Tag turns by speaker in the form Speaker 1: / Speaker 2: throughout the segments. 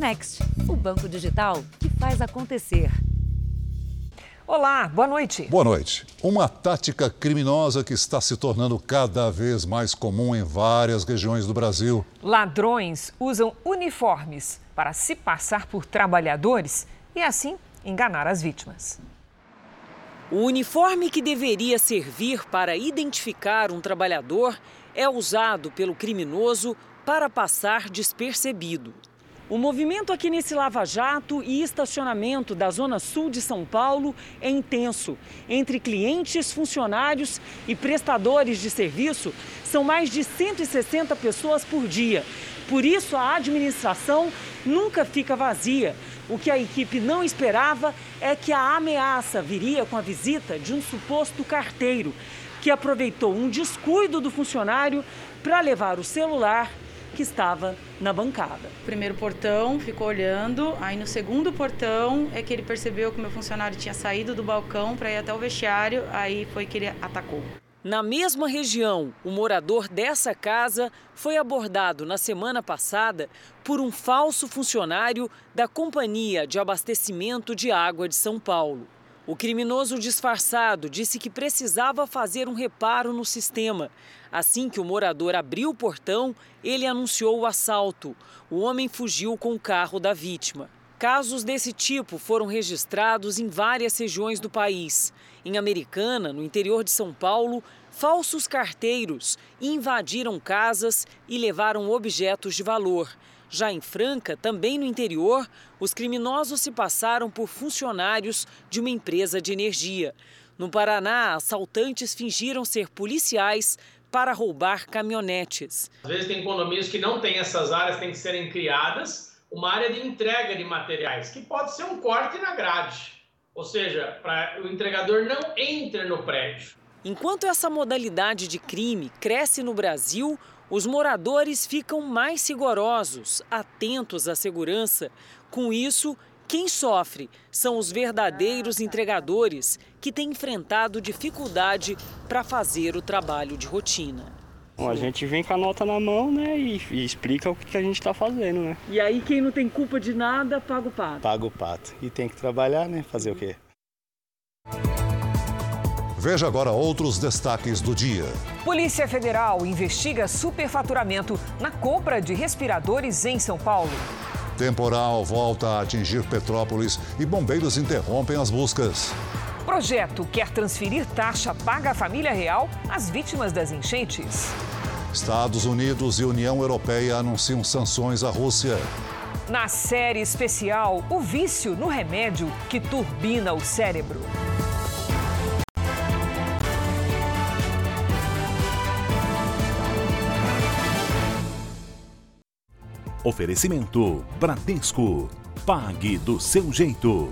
Speaker 1: Next, o banco digital que faz acontecer.
Speaker 2: Olá, boa noite.
Speaker 3: Boa noite. Uma tática criminosa que está se tornando cada vez mais comum em várias regiões do Brasil.
Speaker 2: Ladrões usam uniformes para se passar por trabalhadores e assim enganar as vítimas.
Speaker 4: O uniforme que deveria servir para identificar um trabalhador é usado pelo criminoso para passar despercebido. O movimento aqui nesse Lava Jato e estacionamento da Zona Sul de São Paulo é intenso. Entre clientes, funcionários e prestadores de serviço, são mais de 160 pessoas por dia. Por isso, a administração nunca fica vazia. O que a equipe não esperava é que a ameaça viria com a visita de um suposto carteiro, que aproveitou um descuido do funcionário para levar o celular que estava na bancada.
Speaker 5: O primeiro portão ficou olhando, aí no segundo portão é que ele percebeu que o meu funcionário tinha saído do balcão para ir até o vestiário, aí foi que ele atacou.
Speaker 4: Na mesma região, o morador dessa casa foi abordado na semana passada por um falso funcionário da Companhia de Abastecimento de Água de São Paulo. O criminoso disfarçado disse que precisava fazer um reparo no sistema. Assim que o morador abriu o portão, ele anunciou o assalto. O homem fugiu com o carro da vítima. Casos desse tipo foram registrados em várias regiões do país. Em Americana, no interior de São Paulo, falsos carteiros invadiram casas e levaram objetos de valor. Já em Franca, também no interior, os criminosos se passaram por funcionários de uma empresa de energia. No Paraná, assaltantes fingiram ser policiais para roubar caminhonetes.
Speaker 6: Às vezes tem condomínios que não têm essas áreas, têm que serem criadas uma área de entrega de materiais, que pode ser um corte na grade. Ou seja, para o entregador não entre no prédio.
Speaker 4: Enquanto essa modalidade de crime cresce no Brasil, os moradores ficam mais rigorosos, atentos à segurança. Com isso, quem sofre são os verdadeiros entregadores que têm enfrentado dificuldade para fazer o trabalho de rotina.
Speaker 7: A gente vem com a nota na mão, né, e, e explica o que, que a gente está fazendo, né?
Speaker 4: E aí quem não tem culpa de nada paga o pato.
Speaker 7: Paga o pato. E tem que trabalhar, né? Fazer o quê?
Speaker 3: Veja agora outros destaques do dia.
Speaker 2: Polícia Federal investiga superfaturamento na compra de respiradores em São Paulo.
Speaker 3: Temporal volta a atingir Petrópolis e bombeiros interrompem as buscas.
Speaker 2: Projeto quer transferir taxa paga à família real às vítimas das enchentes.
Speaker 3: Estados Unidos e União Europeia anunciam sanções à Rússia.
Speaker 2: Na série especial, o vício no remédio que turbina o cérebro.
Speaker 8: Oferecimento Bradesco. Pague do seu jeito.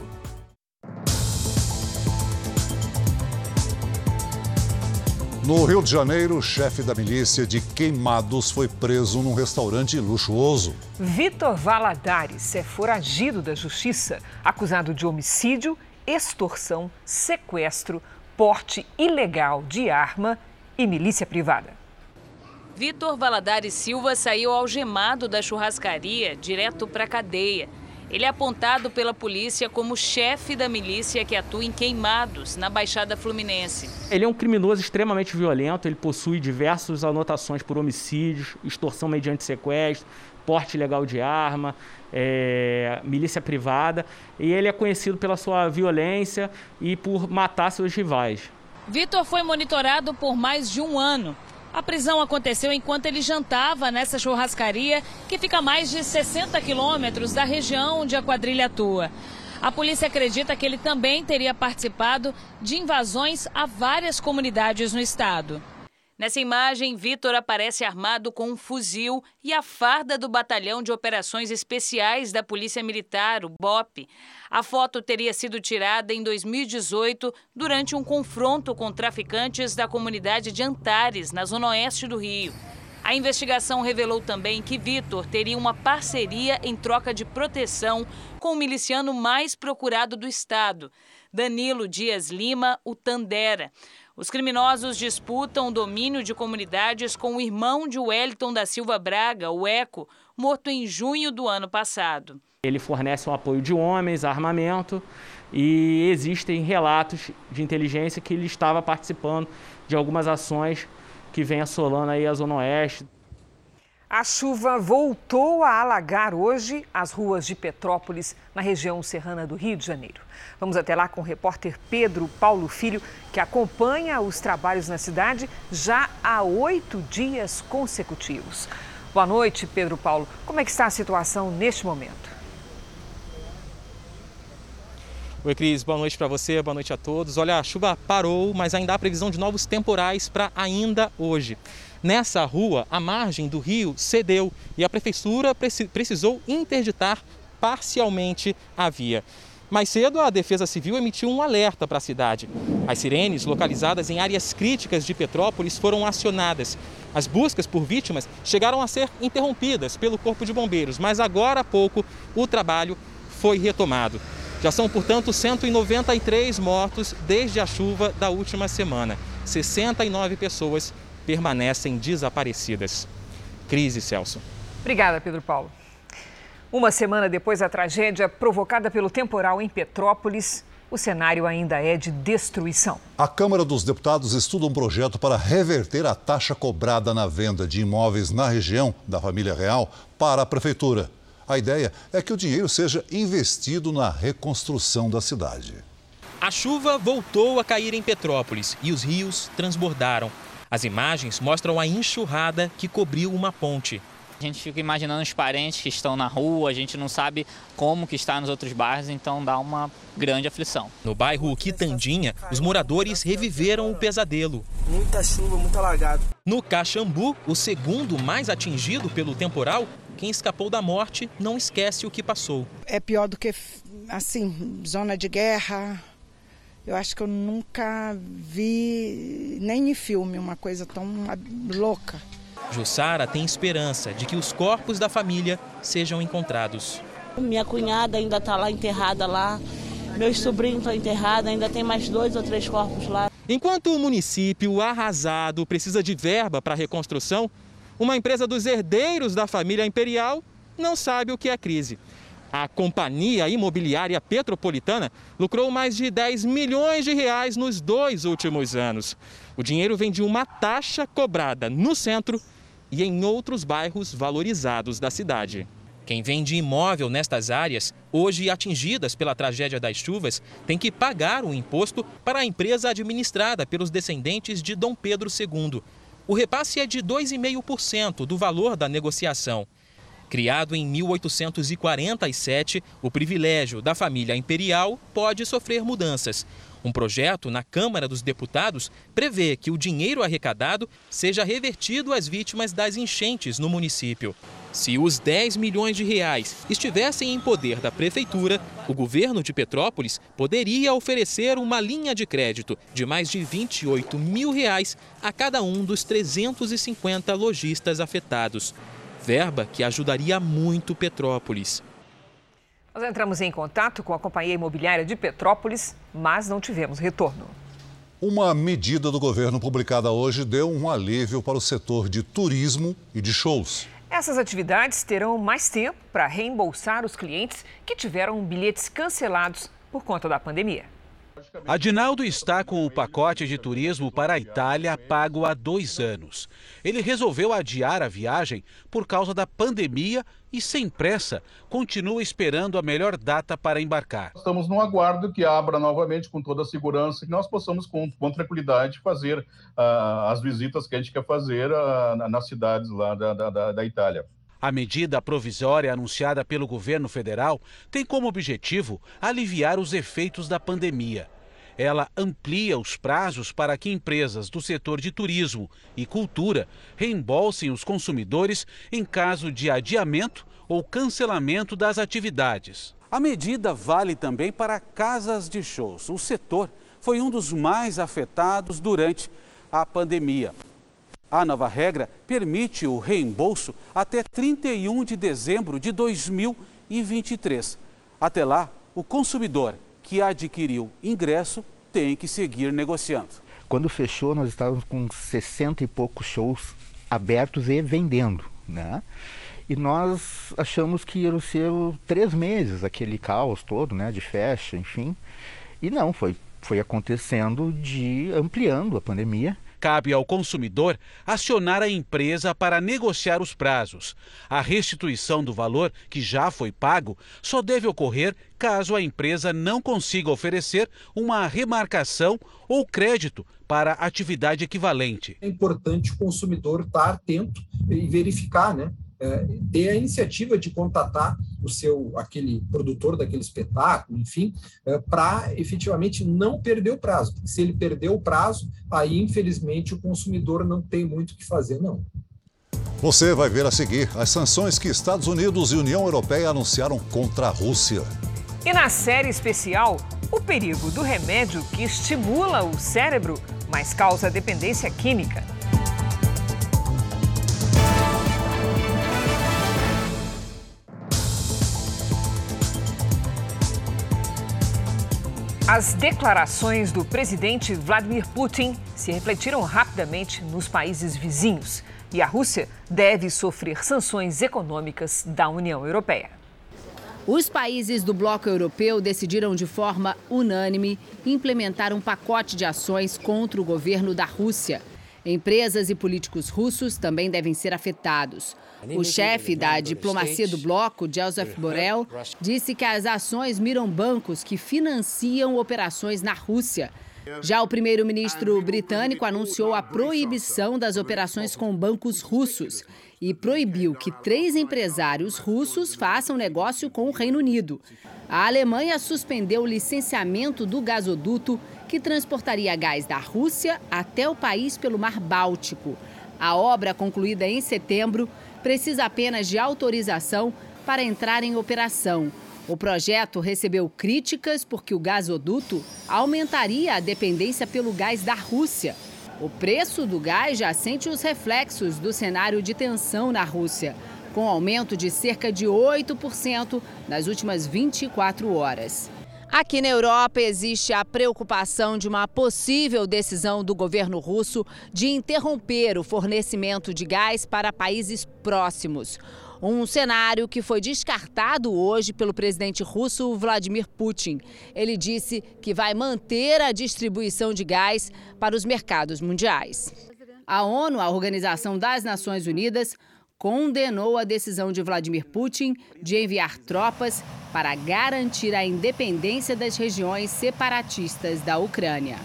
Speaker 3: No Rio de Janeiro, o chefe da milícia de Queimados foi preso num restaurante luxuoso.
Speaker 2: Vitor Valadares é foragido da justiça, acusado de homicídio, extorsão, sequestro, porte ilegal de arma e milícia privada.
Speaker 9: Vitor Valadares Silva saiu algemado da churrascaria direto para a cadeia. Ele é apontado pela polícia como chefe da milícia que atua em Queimados, na Baixada Fluminense.
Speaker 10: Ele é um criminoso extremamente violento, ele possui diversas anotações por homicídios, extorsão mediante sequestro, porte ilegal de arma, é, milícia privada, e ele é conhecido pela sua violência e por matar seus rivais.
Speaker 9: Vitor foi monitorado por mais de um ano. A prisão aconteceu enquanto ele jantava nessa churrascaria que fica a mais de 60 quilômetros da região onde a quadrilha atua. A polícia acredita que ele também teria participado de invasões a várias comunidades no estado. Nessa imagem, Vitor aparece armado com um fuzil e a farda do Batalhão de Operações Especiais da Polícia Militar, o BOP. A foto teria sido tirada em 2018 durante um confronto com traficantes da comunidade de Antares, na zona oeste do Rio. A investigação revelou também que Vitor teria uma parceria em troca de proteção com o miliciano mais procurado do estado, Danilo Dias Lima, o Tandera. Os criminosos disputam o domínio de comunidades com o irmão de Wellington da Silva Braga, o Eco, morto em junho do ano passado.
Speaker 10: Ele fornece um apoio de homens, armamento e existem relatos de inteligência que ele estava participando de algumas ações que vem assolando aí a Zona Oeste.
Speaker 2: A chuva voltou a alagar hoje as ruas de Petrópolis, na região serrana do Rio de Janeiro. Vamos até lá com o repórter Pedro Paulo Filho, que acompanha os trabalhos na cidade já há oito dias consecutivos. Boa noite, Pedro Paulo. Como é que está a situação neste momento?
Speaker 11: Oi, Cris, boa noite para você, boa noite a todos. Olha, a chuva parou, mas ainda há previsão de novos temporais para ainda hoje. Nessa rua, a margem do rio cedeu e a prefeitura precisou interditar parcialmente a via. Mais cedo, a Defesa Civil emitiu um alerta para a cidade. As sirenes, localizadas em áreas críticas de Petrópolis, foram acionadas. As buscas por vítimas chegaram a ser interrompidas pelo Corpo de Bombeiros, mas agora há pouco o trabalho foi retomado. Já são, portanto, 193 mortos desde a chuva da última semana. 69 pessoas permanecem desaparecidas. Crise, Celso.
Speaker 2: Obrigada, Pedro Paulo. Uma semana depois da tragédia provocada pelo temporal em Petrópolis, o cenário ainda é de destruição.
Speaker 3: A Câmara dos Deputados estuda um projeto para reverter a taxa cobrada na venda de imóveis na região da família real para a prefeitura. A ideia é que o dinheiro seja investido na reconstrução da cidade.
Speaker 11: A chuva voltou a cair em Petrópolis e os rios transbordaram. As imagens mostram a enxurrada que cobriu uma ponte.
Speaker 12: A gente fica imaginando os parentes que estão na rua, a gente não sabe como que está nos outros bairros, então dá uma grande aflição.
Speaker 11: No bairro Quitandinha, os moradores reviveram o pesadelo.
Speaker 13: Muita chuva, muito alagado.
Speaker 11: No Caxambu, o segundo mais atingido pelo temporal, quem escapou da morte não esquece o que passou.
Speaker 14: É pior do que, assim, zona de guerra, eu acho que eu nunca vi, nem em filme, uma coisa tão louca.
Speaker 11: Jussara tem esperança de que os corpos da família sejam encontrados.
Speaker 15: Minha cunhada ainda está lá enterrada lá, meus sobrinhos estão enterrados, ainda tem mais dois ou três corpos lá.
Speaker 11: Enquanto o município arrasado precisa de verba para a reconstrução, uma empresa dos herdeiros da família imperial não sabe o que é crise. A companhia imobiliária petropolitana lucrou mais de 10 milhões de reais nos dois últimos anos. O dinheiro vem de uma taxa cobrada no centro e em outros bairros valorizados da cidade. Quem vende imóvel nestas áreas, hoje atingidas pela tragédia das chuvas, tem que pagar o imposto para a empresa administrada pelos descendentes de Dom Pedro II. O repasse é de 2,5% do valor da negociação. Criado em 1847, o privilégio da família imperial pode sofrer mudanças. Um projeto na Câmara dos Deputados prevê que o dinheiro arrecadado seja revertido às vítimas das enchentes no município. Se os 10 milhões de reais estivessem em poder da prefeitura, o governo de Petrópolis poderia oferecer uma linha de crédito de mais de 28 mil reais a cada um dos 350 lojistas afetados verba que ajudaria muito Petrópolis.
Speaker 2: Nós entramos em contato com a companhia imobiliária de Petrópolis, mas não tivemos retorno.
Speaker 3: Uma medida do governo publicada hoje deu um alívio para o setor de turismo e de shows.
Speaker 2: Essas atividades terão mais tempo para reembolsar os clientes que tiveram bilhetes cancelados por conta da pandemia.
Speaker 16: Adinaldo está com o pacote de turismo para a Itália pago há dois anos. Ele resolveu adiar a viagem por causa da pandemia e, sem pressa, continua esperando a melhor data para embarcar.
Speaker 17: Estamos no aguardo que abra novamente com toda a segurança, que nós possamos, com, com tranquilidade, fazer uh, as visitas que a gente quer fazer uh, nas cidades lá da, da, da Itália.
Speaker 16: A medida provisória anunciada pelo governo federal tem como objetivo aliviar os efeitos da pandemia. Ela amplia os prazos para que empresas do setor de turismo e cultura reembolsem os consumidores em caso de adiamento ou cancelamento das atividades. A medida vale também para casas de shows. O setor foi um dos mais afetados durante a pandemia. A nova regra permite o reembolso até 31 de dezembro de 2023. Até lá, o consumidor que adquiriu ingresso tem que seguir negociando.
Speaker 18: Quando fechou, nós estávamos com 60 e poucos shows abertos e vendendo. Né? E nós achamos que iam ser três meses, aquele caos todo, né, de festa, enfim. E não, foi, foi acontecendo de ampliando a pandemia.
Speaker 16: Cabe ao consumidor acionar a empresa para negociar os prazos. A restituição do valor que já foi pago só deve ocorrer caso a empresa não consiga oferecer uma remarcação ou crédito para atividade equivalente.
Speaker 19: É importante o consumidor estar atento e verificar, né? É, ter a iniciativa de contatar o seu aquele produtor daquele espetáculo, enfim, é, para efetivamente não perder o prazo. Se ele perder o prazo, aí infelizmente o consumidor não tem muito o que fazer, não.
Speaker 3: Você vai ver a seguir as sanções que Estados Unidos e União Europeia anunciaram contra a Rússia.
Speaker 2: E na série especial, o perigo do remédio que estimula o cérebro, mas causa dependência química. As declarações do presidente Vladimir Putin se refletiram rapidamente nos países vizinhos e a Rússia deve sofrer sanções econômicas da União Europeia.
Speaker 20: Os países do bloco europeu decidiram de forma unânime implementar um pacote de ações contra o governo da Rússia. Empresas e políticos russos também devem ser afetados. O chefe da diplomacia do bloco, Joseph Borrell, disse que as ações miram bancos que financiam operações na Rússia. Já o primeiro-ministro britânico anunciou a proibição das operações com bancos russos e proibiu que três empresários russos façam negócio com o Reino Unido. A Alemanha suspendeu o licenciamento do gasoduto que transportaria gás da Rússia até o país pelo Mar Báltico. A obra, concluída em setembro, precisa apenas de autorização para entrar em operação. O projeto recebeu críticas porque o gasoduto aumentaria a dependência pelo gás da Rússia. O preço do gás já sente os reflexos do cenário de tensão na Rússia, com aumento de cerca de 8% nas últimas 24 horas. Aqui na Europa existe a preocupação de uma possível decisão do governo russo de interromper o fornecimento de gás para países próximos. Um cenário que foi descartado hoje pelo presidente russo Vladimir Putin. Ele disse que vai manter a distribuição de gás para os mercados mundiais. A ONU, a Organização das Nações Unidas, condenou a decisão de Vladimir Putin de enviar tropas para garantir a independência das regiões separatistas da Ucrânia.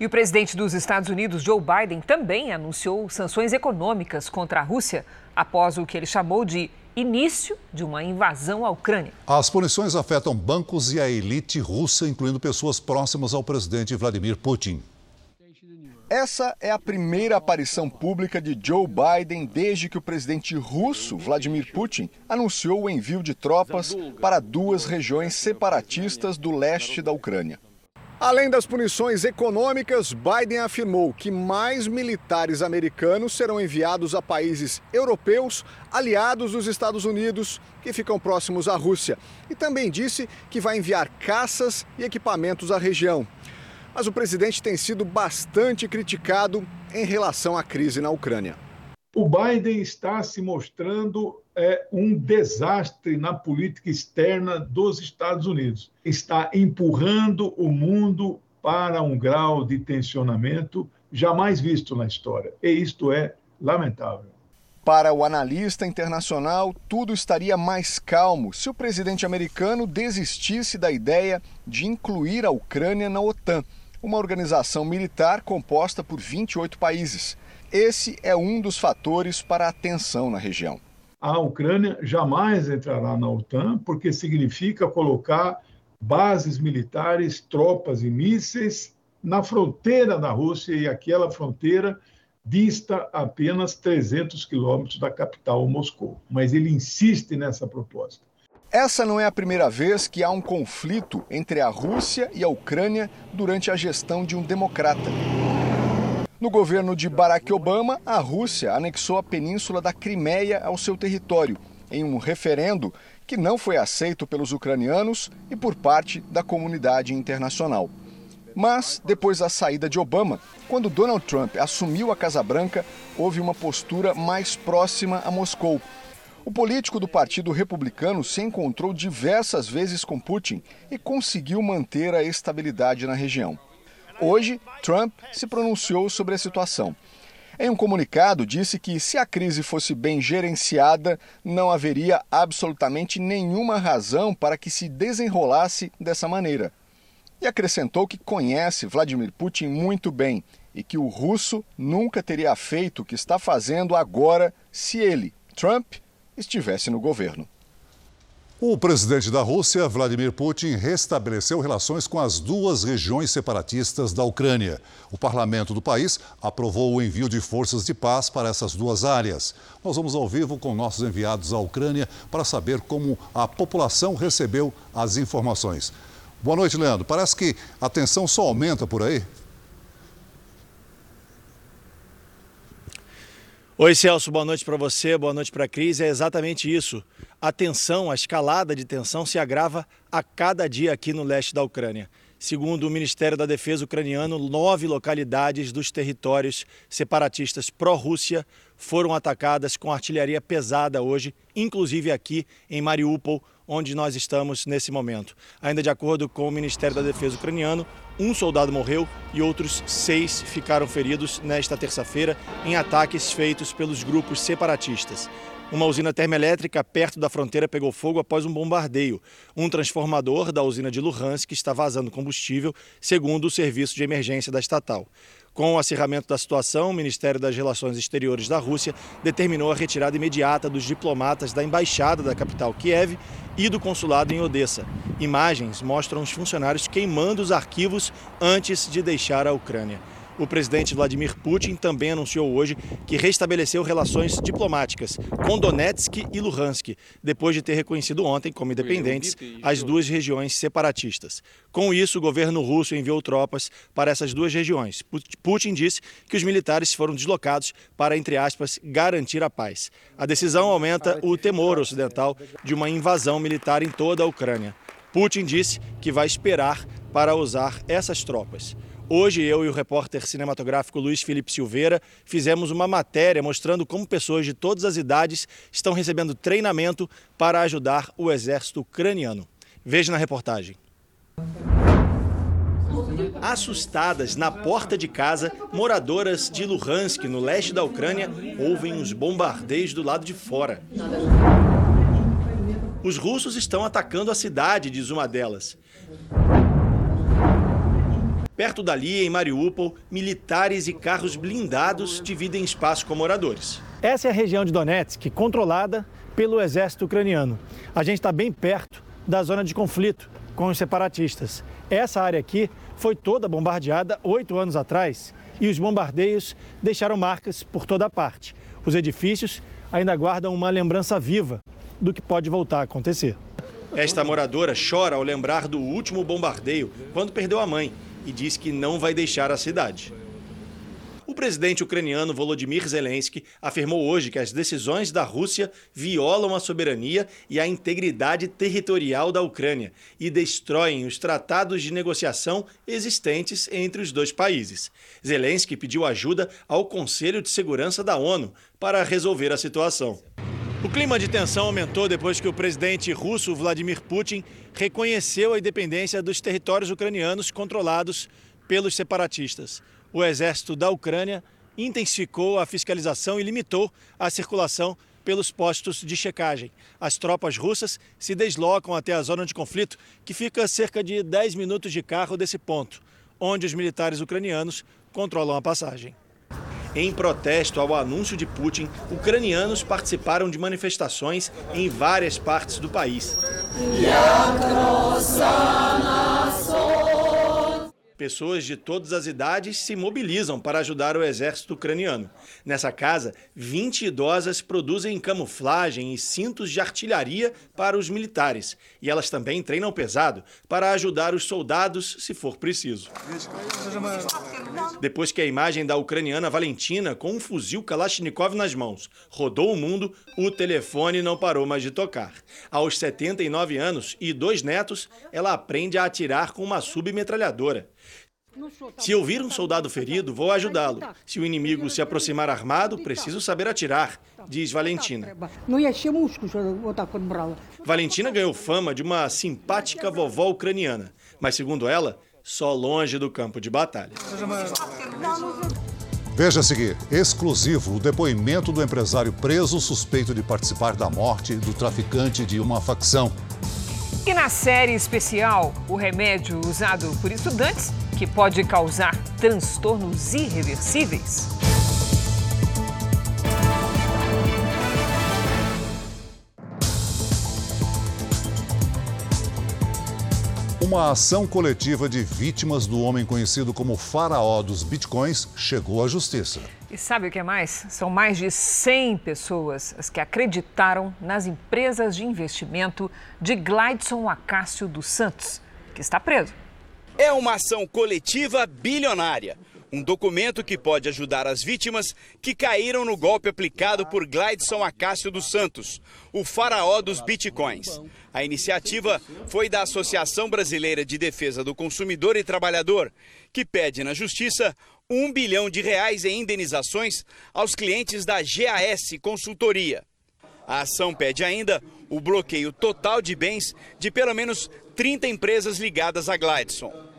Speaker 2: E o presidente dos Estados Unidos, Joe Biden, também anunciou sanções econômicas contra a Rússia após o que ele chamou de início de uma invasão à Ucrânia.
Speaker 3: As punições afetam bancos e a elite russa, incluindo pessoas próximas ao presidente Vladimir Putin.
Speaker 21: Essa é a primeira aparição pública de Joe Biden desde que o presidente russo, Vladimir Putin, anunciou o envio de tropas para duas regiões separatistas do leste da Ucrânia. Além das punições econômicas, Biden afirmou que mais militares americanos serão enviados a países europeus aliados dos Estados Unidos que ficam próximos à Rússia. E também disse que vai enviar caças e equipamentos à região. Mas o presidente tem sido bastante criticado em relação à crise na Ucrânia.
Speaker 22: O Biden está se mostrando é, um desastre na política externa dos Estados Unidos. Está empurrando o mundo para um grau de tensionamento jamais visto na história. E isto é lamentável.
Speaker 21: Para o analista internacional, tudo estaria mais calmo se o presidente americano desistisse da ideia de incluir a Ucrânia na OTAN uma organização militar composta por 28 países. Esse é um dos fatores para a tensão na região.
Speaker 22: A Ucrânia jamais entrará na OTAN, porque significa colocar bases militares, tropas e mísseis na fronteira da Rússia, e aquela fronteira dista apenas 300 quilômetros da capital, Moscou. Mas ele insiste nessa proposta.
Speaker 21: Essa não é a primeira vez que há um conflito entre a Rússia e a Ucrânia durante a gestão de um democrata. No governo de Barack Obama, a Rússia anexou a península da Crimeia ao seu território, em um referendo que não foi aceito pelos ucranianos e por parte da comunidade internacional. Mas, depois da saída de Obama, quando Donald Trump assumiu a Casa Branca, houve uma postura mais próxima a Moscou O político do Partido Republicano se encontrou diversas vezes com Putin e conseguiu manter a estabilidade na região. Hoje, Trump se pronunciou sobre a situação. Em um comunicado, disse que se a crise fosse bem gerenciada, não haveria absolutamente nenhuma razão para que se desenrolasse dessa maneira. E acrescentou que conhece Vladimir Putin muito bem e que o russo nunca teria feito o que está fazendo agora se ele, Trump, estivesse no governo.
Speaker 3: O presidente da Rússia, Vladimir Putin, restabeleceu relações com as duas regiões separatistas da Ucrânia. O parlamento do país aprovou o envio de forças de paz para essas duas áreas. Nós vamos ao vivo com nossos enviados à Ucrânia para saber como a população recebeu as informações. Boa noite, Leandro. Parece que a tensão só aumenta por aí.
Speaker 23: Oi, Celso, boa noite para você, boa noite para a Cris. É exatamente isso. A tensão, a escalada de tensão se agrava a cada dia aqui no leste da Ucrânia. Segundo o Ministério da Defesa ucraniano, nove localidades dos territórios separatistas pró-Rússia foram atacadas com artilharia pesada hoje, inclusive aqui em Mariupol, onde nós estamos nesse momento. Ainda de acordo com o Ministério da Defesa ucraniano, um soldado morreu e outros seis ficaram feridos nesta terça-feira em ataques feitos pelos grupos separatistas. Uma usina termoelétrica perto da fronteira pegou fogo após um bombardeio. Um transformador da usina de Luhansk está vazando combustível, segundo o serviço de emergência da estatal. Com o acirramento da situação, o Ministério das Relações Exteriores da Rússia determinou a retirada imediata dos diplomatas da embaixada da capital Kiev e do consulado em Odessa. Imagens mostram os funcionários queimando os arquivos antes de deixar a Ucrânia. O presidente Vladimir Putin também anunciou hoje que restabeleceu relações diplomáticas com Donetsk e Luhansk, depois de ter reconhecido ontem como independentes as duas regiões separatistas. Com isso, o governo russo enviou tropas para essas duas regiões. Putin disse que os militares foram deslocados para, entre aspas, garantir a paz. A decisão aumenta o temor ocidental de uma invasão militar em toda a Ucrânia. Putin disse que vai esperar para usar essas tropas. Hoje, eu e o repórter cinematográfico Luiz Felipe Silveira fizemos uma matéria mostrando como pessoas de todas as idades estão recebendo treinamento para ajudar o exército ucraniano. Veja na reportagem. Assustadas na porta de casa, moradoras de Luhansk, no leste da Ucrânia, ouvem os bombardeios do lado de fora. Os russos estão atacando a cidade, diz uma delas. Perto dali, em Mariupol, militares e carros blindados dividem espaço com moradores.
Speaker 24: Essa é a região de Donetsk, controlada pelo exército ucraniano. A gente está bem perto da zona de conflito com os separatistas. Essa área aqui foi toda bombardeada oito anos atrás e os bombardeios deixaram marcas por toda parte. Os edifícios ainda guardam uma lembrança viva do que pode voltar a acontecer.
Speaker 23: Esta moradora chora ao lembrar do último bombardeio, quando perdeu a mãe e diz que não vai deixar a cidade. O presidente ucraniano Volodymyr Zelensky afirmou hoje que as decisões da Rússia violam a soberania e a integridade territorial da Ucrânia e destroem os tratados de negociação existentes entre os dois países. Zelensky pediu ajuda ao Conselho de Segurança da ONU para resolver a situação. O clima de tensão aumentou depois que o presidente russo Vladimir Putin reconheceu a independência dos territórios ucranianos controlados pelos separatistas. O exército da Ucrânia intensificou a fiscalização e limitou a circulação pelos postos de checagem. As tropas russas se deslocam até a zona de conflito, que fica a cerca de 10 minutos de carro desse ponto, onde os militares ucranianos controlam a passagem. Em protesto ao anúncio de Putin, ucranianos participaram de manifestações em várias partes do país. Pessoas de todas as idades se mobilizam para ajudar o exército ucraniano. Nessa casa, 20 idosas produzem camuflagem e cintos de artilharia para os militares. E elas também treinam pesado para ajudar os soldados se for preciso. Depois que a imagem da ucraniana Valentina com um fuzil Kalashnikov nas mãos rodou o mundo, o telefone não parou mais de tocar. Aos 79 anos e dois netos, ela aprende a atirar com uma submetralhadora. Se eu vir um soldado ferido, vou ajudá-lo. Se o inimigo se aproximar armado, preciso saber atirar, diz Valentina. Valentina ganhou fama de uma simpática vovó ucraniana, mas segundo ela, só longe do campo de batalha.
Speaker 3: Veja a seguir, exclusivo, o depoimento do empresário preso suspeito de participar da morte do traficante de uma facção.
Speaker 2: E na série especial, o remédio usado por estudantes que pode causar transtornos irreversíveis.
Speaker 3: Uma ação coletiva de vítimas do homem conhecido como faraó dos bitcoins chegou à justiça.
Speaker 2: E sabe o que é mais? São mais de 100 pessoas as que acreditaram nas empresas de investimento de Glidson Acácio dos Santos, que está preso.
Speaker 25: É uma ação coletiva bilionária. Um documento que pode ajudar as vítimas que caíram no golpe aplicado por Glidson Acácio dos Santos, o faraó dos bitcoins. A iniciativa foi da Associação Brasileira de Defesa do Consumidor e Trabalhador, que pede na justiça um bilhão de reais em indenizações aos clientes da GAS Consultoria. A ação pede ainda o bloqueio total de bens de pelo menos 30 empresas ligadas a Glidson.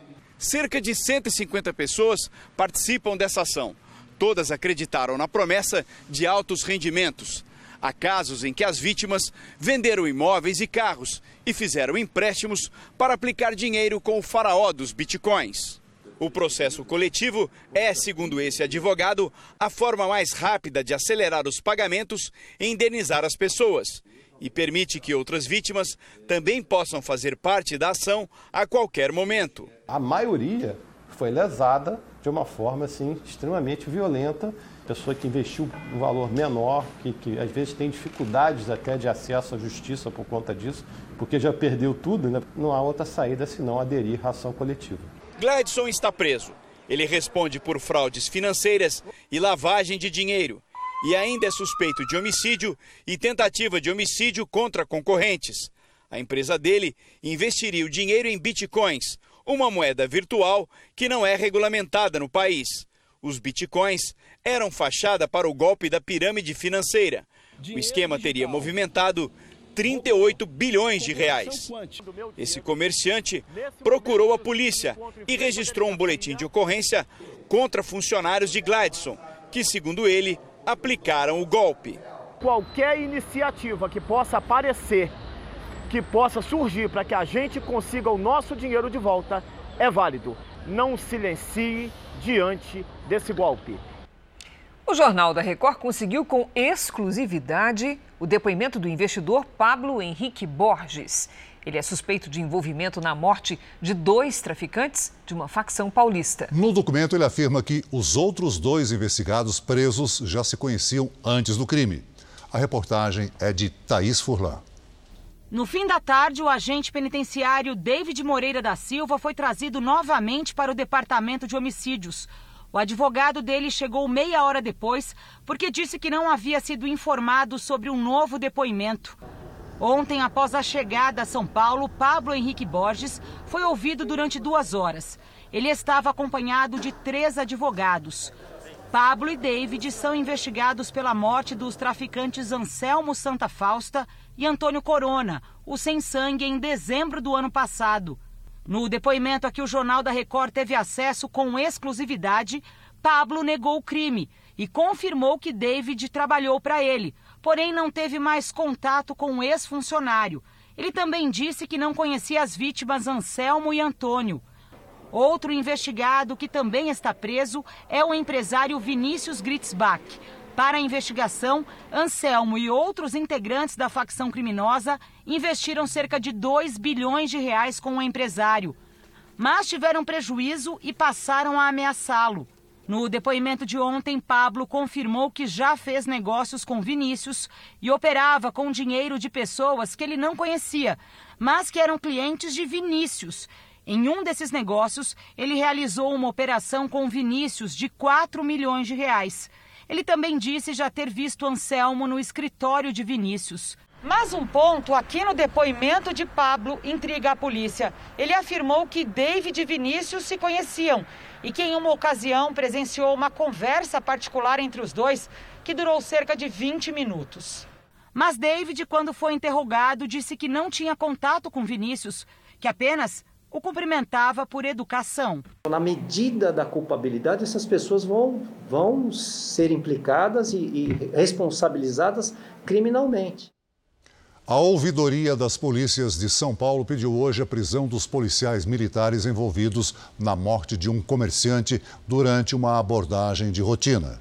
Speaker 25: Cerca de 150 pessoas participam dessa ação. Todas acreditaram na promessa de altos rendimentos. Há casos em que as vítimas venderam imóveis e carros e fizeram empréstimos para aplicar dinheiro com o faraó dos bitcoins. O processo coletivo é, segundo esse advogado, a forma mais rápida de acelerar os pagamentos e indenizar as pessoas e permite que outras vítimas também possam fazer parte da ação a qualquer momento.
Speaker 26: A maioria foi lesada de uma forma assim extremamente violenta, pessoa que investiu um valor menor, que, que às vezes tem dificuldades até de acesso à justiça por conta disso, porque já perdeu tudo, né? não há outra saída senão aderir à ação coletiva.
Speaker 25: Gladson está preso. Ele responde por fraudes financeiras e lavagem de dinheiro. E ainda é suspeito de homicídio e tentativa de homicídio contra concorrentes. A empresa dele investiria o dinheiro em bitcoins, uma moeda virtual que não é regulamentada no país. Os bitcoins eram fachada para o golpe da pirâmide financeira. O esquema teria movimentado 38 bilhões de reais. Esse comerciante procurou a polícia e registrou um boletim de ocorrência contra funcionários de Gladson, que, segundo ele, aplicaram o golpe.
Speaker 27: Qualquer iniciativa que possa aparecer, que possa surgir para que a gente consiga o nosso dinheiro de volta, é válido. Não silencie diante desse golpe.
Speaker 2: O Jornal da Record conseguiu com exclusividade o depoimento do investidor Pablo Henrique Borges. Ele é suspeito de envolvimento na morte de dois traficantes de uma facção paulista.
Speaker 3: No documento, ele afirma que os outros dois investigados presos já se conheciam antes do crime. A reportagem é de Thaís Furlan.
Speaker 28: No fim da tarde, o agente penitenciário David Moreira da Silva foi trazido novamente para o departamento de homicídios. O advogado dele chegou meia hora depois porque disse que não havia sido informado sobre um novo depoimento. Ontem, após a chegada a São Paulo, Pablo Henrique Borges foi ouvido durante duas horas. Ele estava acompanhado de três advogados. Pablo e David são investigados pela morte dos traficantes Anselmo Santa Fausta e Antônio Corona, o sem sangue, em dezembro do ano passado. No depoimento a que o Jornal da Record teve acesso com exclusividade, Pablo negou o crime e confirmou que David trabalhou para ele, porém não teve mais contato com o ex-funcionário. Ele também disse que não conhecia as vítimas Anselmo e Antônio. Outro investigado que também está preso é o empresário Vinícius Gritzbach. Para a investigação, Anselmo e outros integrantes da facção criminosa investiram cerca de 2 bilhões de reais com o empresário, mas tiveram prejuízo e passaram a ameaçá-lo. No depoimento de ontem, Pablo confirmou que já fez negócios com Vinícius e operava com dinheiro de pessoas que ele não conhecia, mas que eram clientes de Vinícius. Em um desses negócios, ele realizou uma operação com Vinícius de 4 milhões de reais. Ele também disse já ter visto Anselmo no escritório de Vinícius. Mas um ponto aqui no depoimento de Pablo intriga a polícia. Ele afirmou que David e Vinícius se conheciam e que em uma ocasião presenciou uma conversa particular entre os dois que durou cerca de 20 minutos. Mas David, quando foi interrogado, disse que não tinha contato com Vinícius, que apenas o cumprimentava por educação.
Speaker 29: Na medida da culpabilidade, essas pessoas vão, vão ser implicadas e, e responsabilizadas criminalmente.
Speaker 3: A ouvidoria das polícias de São Paulo pediu hoje a prisão dos policiais militares envolvidos na morte de um comerciante durante uma abordagem de rotina.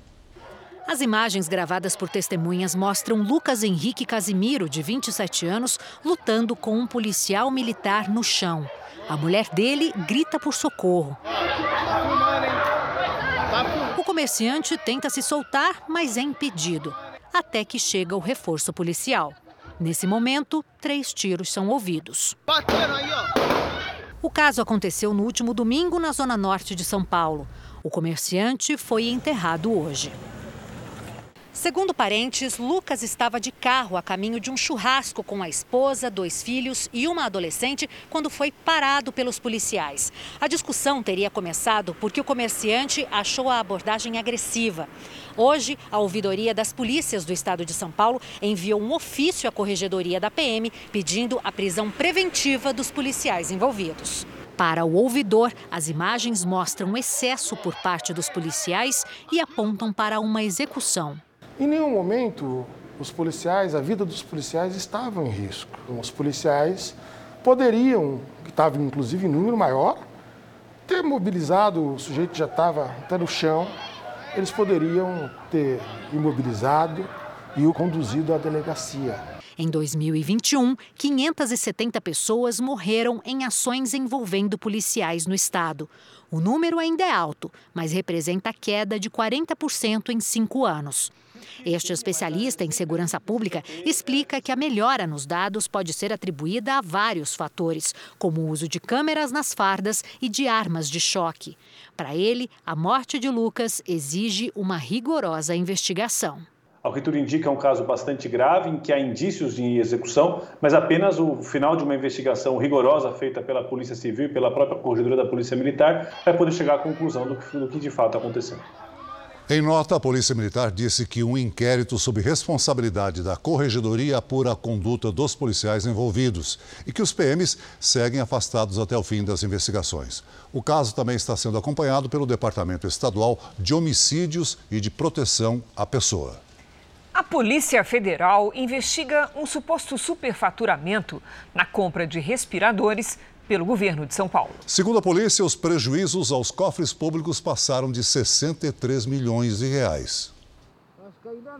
Speaker 30: As imagens gravadas por testemunhas mostram Lucas Henrique Casimiro, de 27 anos, lutando com um policial militar no chão. A mulher dele grita por socorro. O comerciante tenta se soltar, mas é impedido, até que chega o reforço policial. Nesse momento, três tiros são ouvidos. O caso aconteceu no último domingo na zona norte de São Paulo. O comerciante foi enterrado hoje. Segundo parentes, Lucas estava de carro a caminho de um churrasco com a esposa, dois filhos e uma adolescente quando foi parado pelos policiais. A discussão teria começado porque o comerciante achou a abordagem agressiva. Hoje, a ouvidoria das polícias do estado de São Paulo enviou um ofício à corregedoria da PM pedindo a prisão preventiva dos policiais envolvidos. Para o ouvidor, as imagens mostram excesso por parte dos policiais e apontam para uma execução.
Speaker 31: Em nenhum momento os policiais, a vida dos policiais estava em risco. Os policiais poderiam, que estavam inclusive em número maior, ter mobilizado, o sujeito já estava até no chão, eles poderiam ter imobilizado e o conduzido à delegacia.
Speaker 30: Em 2021, 570 pessoas morreram em ações envolvendo policiais no estado. O número ainda é alto, mas representa queda de 40% em cinco anos. Este especialista em segurança pública explica que a melhora nos dados pode ser atribuída a vários fatores, como o uso de câmeras nas fardas e de armas de choque. Para ele, a morte de Lucas exige uma rigorosa investigação.
Speaker 32: Ao que tudo indica, é um caso bastante grave em que há indícios de execução, mas apenas o final de uma investigação rigorosa feita pela Polícia Civil e pela própria Corregedoria da Polícia Militar vai poder chegar à conclusão do que, de fato aconteceu.
Speaker 3: Em nota, a Polícia Militar disse que um inquérito sob responsabilidade da Corregedoria apura a conduta dos policiais envolvidos e que os PMs seguem afastados até o fim das investigações. O caso também está sendo acompanhado pelo Departamento Estadual de Homicídios e de Proteção à Pessoa.
Speaker 2: A Polícia Federal investiga um suposto superfaturamento na compra de respiradores pelo governo de São Paulo.
Speaker 3: Segundo a polícia, os prejuízos aos cofres públicos passaram de 63 milhões de reais.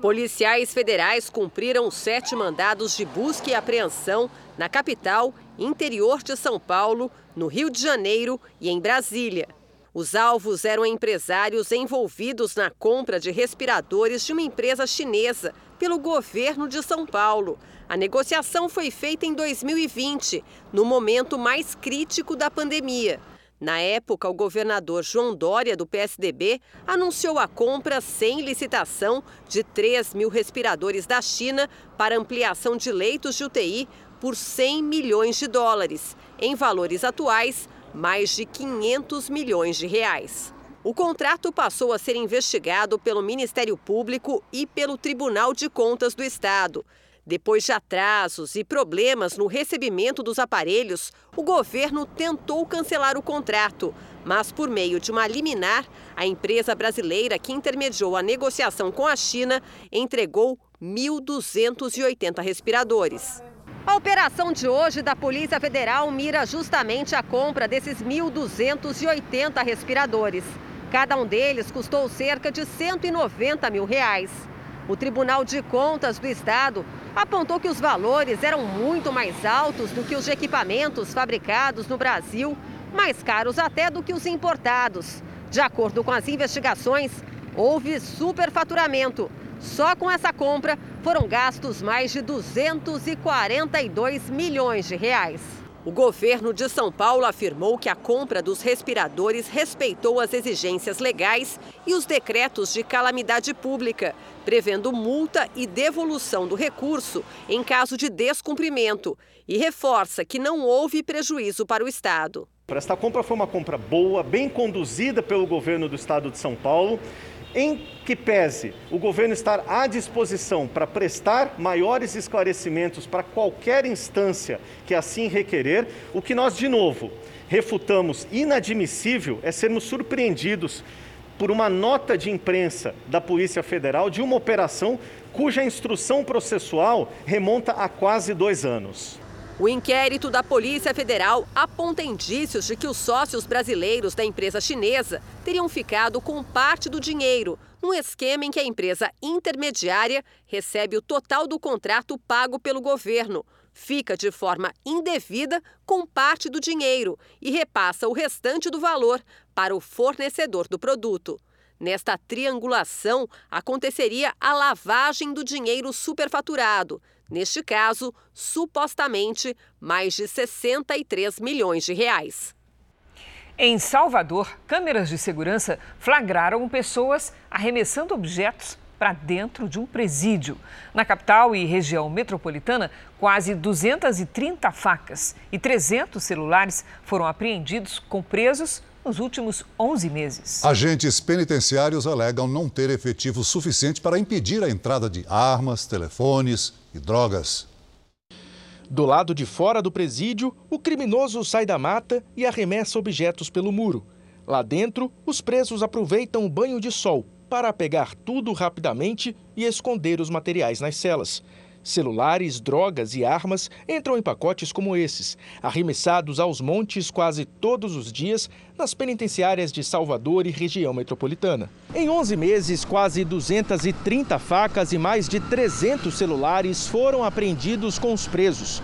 Speaker 33: Policiais federais cumpriram sete mandados de busca e apreensão na capital, interior de São Paulo, no Rio de Janeiro e em Brasília. Os alvos eram empresários envolvidos na compra de respiradores de uma empresa chinesa pelo governo de São Paulo. A negociação foi feita em 2020, no momento mais crítico da pandemia. Na época, o governador João Dória, do PSDB, anunciou a compra sem licitação de 3 mil respiradores da China para ampliação de leitos de UTI por 100 milhões de dólares. Em valores atuais, mais de 500 milhões de reais. O contrato passou a ser investigado pelo Ministério Público e pelo Tribunal de Contas do Estado. Depois de atrasos e problemas no recebimento dos aparelhos, o governo tentou cancelar o contrato, mas por meio de uma liminar, a empresa brasileira que intermediou a negociação com a China entregou 1.280 respiradores. A operação de hoje da Polícia Federal mira justamente a compra desses 1.280 respiradores. Cada um deles custou cerca de 190 mil reais. O Tribunal de Contas do Estado apontou que os valores eram muito mais altos do que os de equipamentos fabricados no Brasil, mais caros até do que os importados. De acordo com as investigações, houve superfaturamento. Só com essa compra foram gastos mais de 242 milhões de reais. O governo de São Paulo afirmou que a compra dos respiradores respeitou as exigências legais e os decretos de calamidade pública, prevendo multa e devolução do recurso em caso de descumprimento, e reforça que não houve prejuízo para o Estado.
Speaker 27: Esta compra foi uma compra boa, bem conduzida pelo governo do Estado de São Paulo em que pese o governo estar à disposição para prestar maiores esclarecimentos para qualquer instância que assim requerer, o que nós, de novo, refutamos inadmissível é sermos surpreendidos por uma nota de imprensa da Polícia Federal de uma operação cuja instrução processual remonta a quase dois anos.
Speaker 33: O inquérito da Polícia Federal aponta indícios de que os sócios brasileiros da empresa chinesa teriam ficado com parte do dinheiro, num esquema em que a empresa intermediária recebe o total do contrato pago pelo governo, fica de forma indevida com parte do dinheiro e repassa o restante do valor para o fornecedor do produto. Nesta triangulação, aconteceria a lavagem do dinheiro superfaturado, neste caso, supostamente mais de 63 milhões de reais.
Speaker 2: Em Salvador, câmeras de segurança flagraram pessoas arremessando objetos para dentro de um presídio. Na capital e região metropolitana, quase 230 facas e 300 celulares foram apreendidos com presos nos últimos 11 meses.
Speaker 3: Agentes penitenciários alegam não ter efetivo suficiente para impedir a entrada de armas, telefones e drogas.
Speaker 34: Do lado de fora do presídio, o criminoso sai da mata e arremessa objetos pelo muro. Lá dentro, os presos aproveitam o banho de sol para pegar tudo rapidamente e esconder os materiais nas celas. Celulares, drogas e armas entram em pacotes como esses, arremessados aos montes quase todos os dias nas penitenciárias de Salvador e região metropolitana. Em 11 meses, quase 230 facas e mais de 300 celulares foram apreendidos com os presos.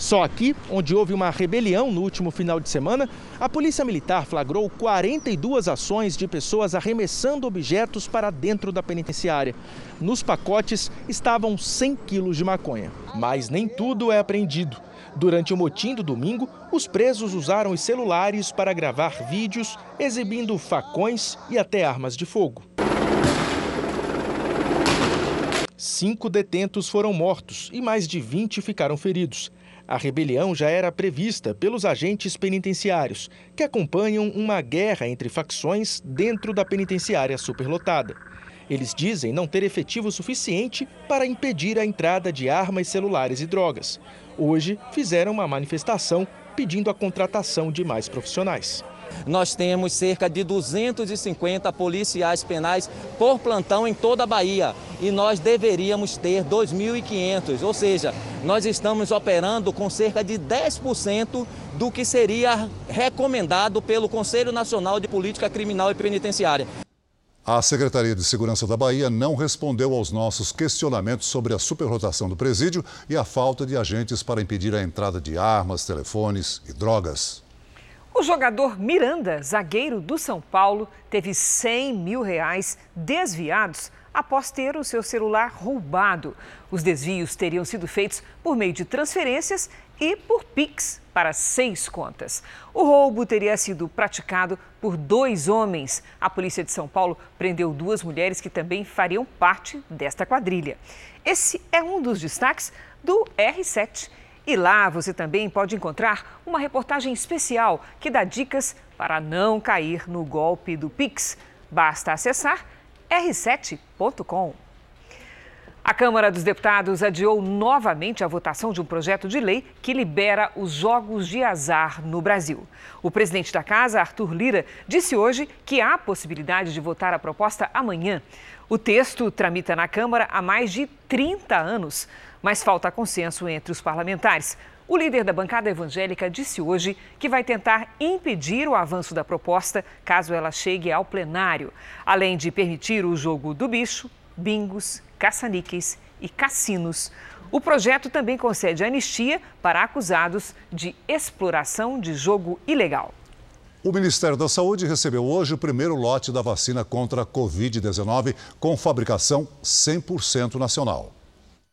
Speaker 34: Só aqui, onde houve uma rebelião no último final de semana, a Polícia Militar flagrou 42 ações de pessoas arremessando objetos para dentro da penitenciária. Nos pacotes estavam 100 quilos de maconha. Mas nem tudo é apreendido. Durante o motim do domingo, os presos usaram os celulares para gravar vídeos exibindo facões e até armas de fogo. Cinco detentos foram mortos e mais de 20 ficaram feridos. A rebelião já era prevista pelos agentes penitenciários, que acompanham uma guerra entre facções dentro da penitenciária superlotada. Eles dizem não ter efetivo suficiente para impedir a entrada de armas, celulares e drogas. Hoje fizeram uma manifestação pedindo a contratação de mais profissionais.
Speaker 35: Nós temos cerca de 250 policiais penais por plantão em toda a Bahia e nós deveríamos ter 2.500, ou seja, nós estamos operando com cerca de 10% do que seria recomendado pelo Conselho Nacional de Política Criminal e Penitenciária.
Speaker 3: A Secretaria de Segurança da Bahia não respondeu aos nossos questionamentos sobre a superlotação do presídio e a falta de agentes para impedir a entrada de armas, telefones e drogas.
Speaker 2: O jogador Miranda, zagueiro do São Paulo, teve 100 mil reais desviados após ter o seu celular roubado. Os desvios teriam sido feitos por meio de transferências e por Pix para seis contas. O roubo teria sido praticado por dois homens. A polícia de São Paulo prendeu duas mulheres que também fariam parte desta quadrilha. Esse é um dos destaques do R7 e lá você também pode encontrar uma reportagem especial que dá dicas para não cair no golpe do Pix. Basta acessar r7.com. A Câmara dos Deputados adiou novamente a votação de um projeto de lei que libera os jogos de azar no Brasil. O presidente da Casa, Arthur Lira, disse hoje que há possibilidade de votar a proposta amanhã. O texto tramita na Câmara há mais de 30 anos mas falta consenso entre os parlamentares. O líder da bancada evangélica disse hoje que vai tentar impedir o avanço da proposta caso ela chegue ao plenário, além de permitir o jogo do bicho, bingos, caça-níqueis e cassinos. O projeto também concede anistia para acusados de exploração de jogo ilegal.
Speaker 3: O Ministério da Saúde recebeu hoje o primeiro lote da vacina contra a Covid-19 com fabricação 100% nacional.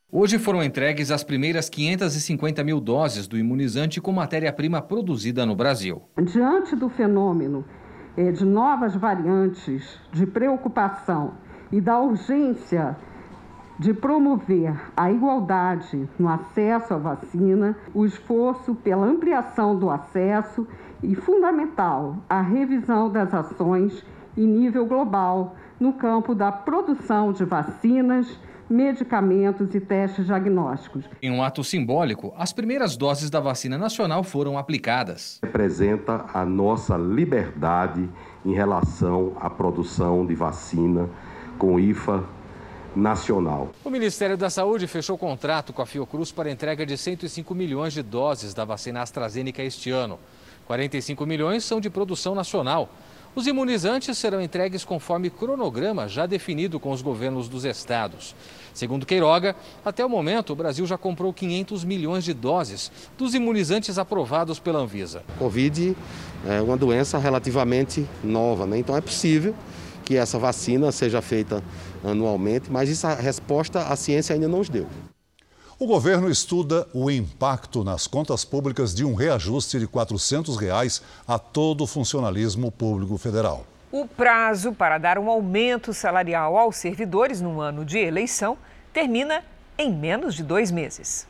Speaker 36: Hoje foram entregues as primeiras 550 mil doses do imunizante com matéria-prima produzida no Brasil.
Speaker 37: Diante do fenômeno eh, de novas variantes, de preocupação e da urgência de promover a igualdade no acesso à vacina, o esforço pela ampliação do acesso e, fundamental, a revisão das ações em nível global no campo da produção de vacinas, medicamentos e testes diagnósticos.
Speaker 36: Em um ato simbólico, as primeiras doses da vacina nacional foram aplicadas.
Speaker 38: Representa a nossa liberdade em relação à produção de vacina com IFA nacional.
Speaker 36: O Ministério da Saúde fechou contrato com a Fiocruz para entrega de 105 milhões de doses da vacina AstraZeneca este ano. 45 milhões são de produção nacional. Os imunizantes serão entregues conforme cronograma já definido com os governos dos estados. Segundo Queiroga, até o momento o Brasil já comprou 500 milhões de doses dos imunizantes aprovados pela Anvisa.
Speaker 38: Covid é uma doença relativamente nova, né? então é possível que essa vacina seja feita anualmente, mas essa resposta a ciência ainda não nos deu.
Speaker 3: O governo estuda o impacto nas contas públicas de um reajuste de 400 reais a todo o funcionalismo público federal.
Speaker 2: O prazo para dar um aumento salarial aos servidores no ano de eleição termina em menos de dois meses.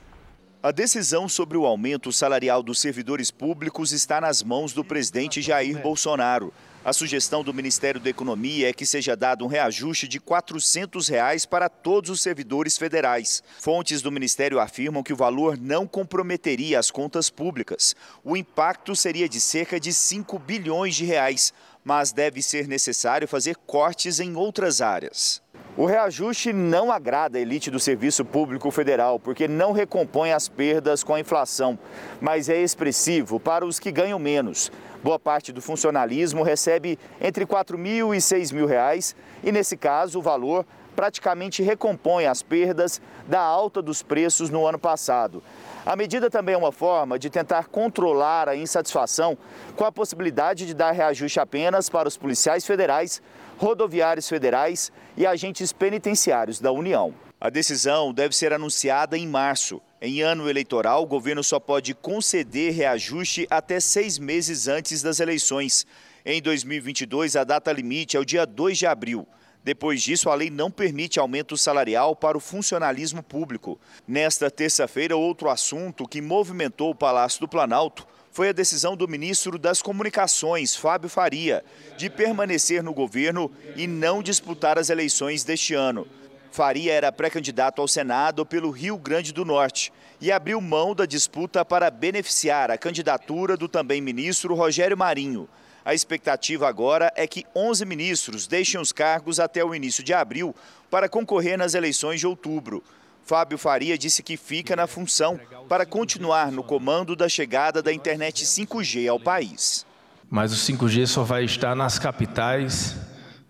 Speaker 39: A decisão sobre o aumento salarial dos servidores públicos está nas mãos do presidente Jair Bolsonaro. A sugestão do Ministério da Economia é que seja dado um reajuste de 400 reais para todos os servidores federais. Fontes do Ministério afirmam que o valor não comprometeria as contas públicas. O impacto seria de cerca de 5 bilhões de reais, mas deve ser necessário fazer cortes em outras áreas. O reajuste não agrada a elite do Serviço Público Federal, porque não recompõe as perdas com a inflação, mas é expressivo para os que ganham menos. Boa parte do funcionalismo recebe entre 4 mil e 6 mil reais e, nesse caso, o valor praticamente recompõe as perdas da alta dos preços no ano passado. A medida também é uma forma de tentar controlar a insatisfação com a possibilidade de dar reajuste apenas para os policiais federais, rodoviários federais e agentes penitenciários da União. A decisão deve ser anunciada em março. Em ano eleitoral, o governo só pode conceder reajuste até seis meses antes das eleições. Em 2022, a data limite é o dia 2 de abril. Depois disso, a lei não permite aumento salarial para o funcionalismo público. Nesta terça-feira, outro assunto que movimentou o Palácio do Planalto foi a decisão do ministro das Comunicações, Fábio Faria, de permanecer no governo e não disputar as eleições deste ano. Faria era pré-candidato ao Senado pelo Rio Grande do Norte e abriu mão da disputa para beneficiar a candidatura do também ministro Rogério Marinho. A expectativa agora é que 11 ministros deixem os cargos até o início de abril para concorrer nas eleições de outubro. Fábio Faria disse que fica na função para continuar no comando da chegada da internet 5G ao país.
Speaker 40: Mas o 5G só vai estar nas capitais,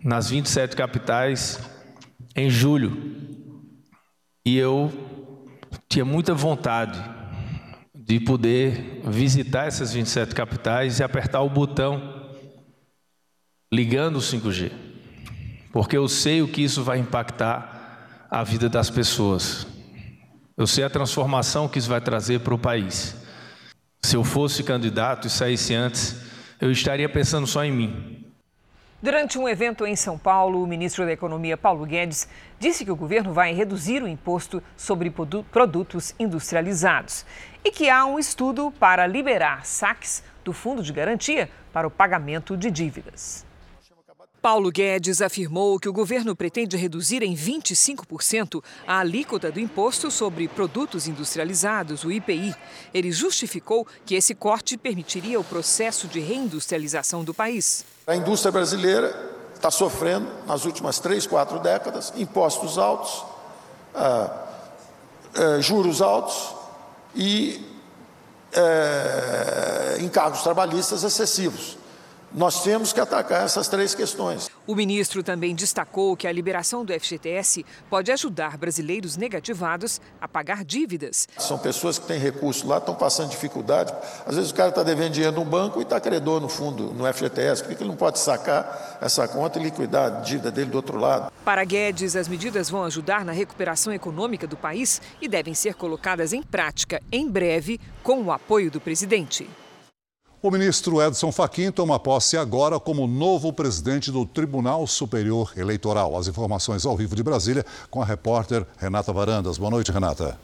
Speaker 40: nas 27 capitais, em julho. E eu tinha muita vontade de poder visitar essas 27 capitais e apertar o botão ligando o 5G. Porque eu sei o que isso vai impactar a vida das pessoas. Eu sei a transformação que isso vai trazer para o país. Se eu fosse candidato e saísse antes, eu estaria pensando só em mim.
Speaker 2: Durante um evento em São Paulo, o ministro da Economia, Paulo Guedes, disse que o governo vai reduzir o imposto sobre produtos industrializados e que há um estudo para liberar saques do Fundo de Garantia para o pagamento de dívidas. Paulo Guedes afirmou que o governo pretende reduzir em 25% a alíquota do imposto sobre produtos industrializados, o IPI. Ele justificou que esse corte permitiria o processo de reindustrialização do país.
Speaker 41: A indústria brasileira está sofrendo, nas últimas três, quatro décadas, impostos altos, ah, eh, juros altos e eh, encargos trabalhistas excessivos. Nós temos que atacar essas três questões.
Speaker 2: O ministro também destacou que a liberação do FGTS pode ajudar brasileiros negativados a pagar dívidas.
Speaker 41: São pessoas que têm recursos lá, estão passando dificuldade. Às vezes o cara está devendo dinheiro no banco e está credor no fundo, no FGTS. Por que ele não pode sacar essa conta e liquidar a dívida dele do outro lado?
Speaker 2: Para Guedes, as medidas vão ajudar na recuperação econômica do país e devem ser colocadas em prática em breve com o apoio do presidente.
Speaker 3: O ministro Edson Fachin toma posse agora como novo presidente do Tribunal Superior Eleitoral. As informações ao vivo de Brasília com a repórter Renata Varandas. Boa noite, Renata.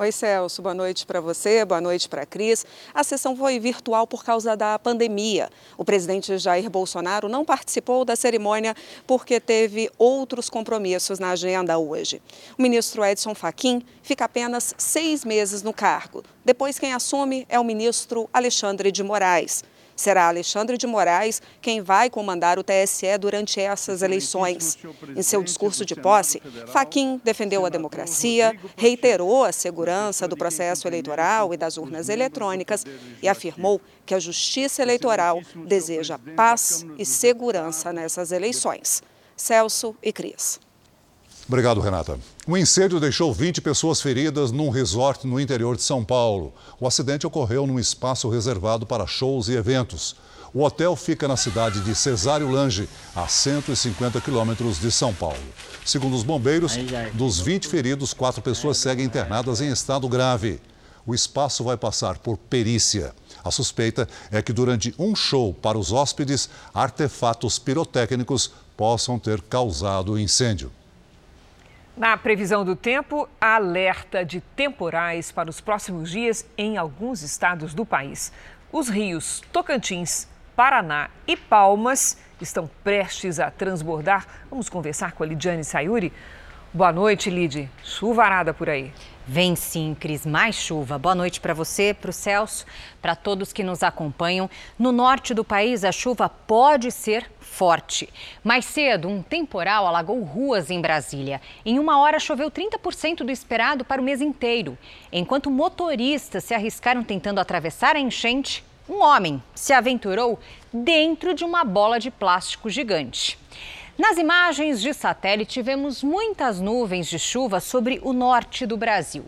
Speaker 42: Oi, Celso. Boa noite para você, boa noite para a Cris. A sessão foi virtual por causa da pandemia. O presidente Jair Bolsonaro não participou da cerimônia porque teve outros compromissos na agenda hoje. O ministro Edson Fachin fica apenas seis meses no cargo. Depois, quem assume é o ministro Alexandre de Moraes. Será Alexandre de Moraes quem vai comandar o TSE durante essas eleições. Em seu discurso de posse, Faquim defendeu a democracia, reiterou a segurança do processo eleitoral e das urnas eletrônicas e afirmou que a Justiça Eleitoral deseja paz e segurança nessas eleições. Celso e Cris.
Speaker 3: Obrigado, Renata. Um incêndio deixou 20 pessoas feridas num resort no interior de São Paulo. O acidente ocorreu num espaço reservado para shows e eventos. O hotel fica na cidade de Cesário Lange, a 150 quilômetros de São Paulo. Segundo os bombeiros, dos 20 feridos, quatro pessoas seguem internadas em estado grave. O espaço vai passar por perícia. A suspeita é que durante um show para os hóspedes, artefatos pirotécnicos possam ter causado o incêndio.
Speaker 2: Na previsão do tempo, alerta de temporais para os próximos dias em alguns estados do país. Os rios Tocantins, Paraná e Palmas estão prestes a transbordar. Vamos conversar com a Lidiane Sayuri. Boa noite, Lid. Chuvarada por aí.
Speaker 43: Vem sim, Cris, mais chuva. Boa noite para você, para o Celso, para todos que nos acompanham. No norte do país, a chuva pode ser forte. Mais cedo, um temporal alagou ruas em Brasília. Em uma hora, choveu 30% do esperado para o mês inteiro. Enquanto motoristas se arriscaram tentando atravessar a enchente, um homem se aventurou dentro de uma bola de plástico gigante. Nas imagens de satélite, vemos muitas nuvens de chuva sobre o norte do Brasil.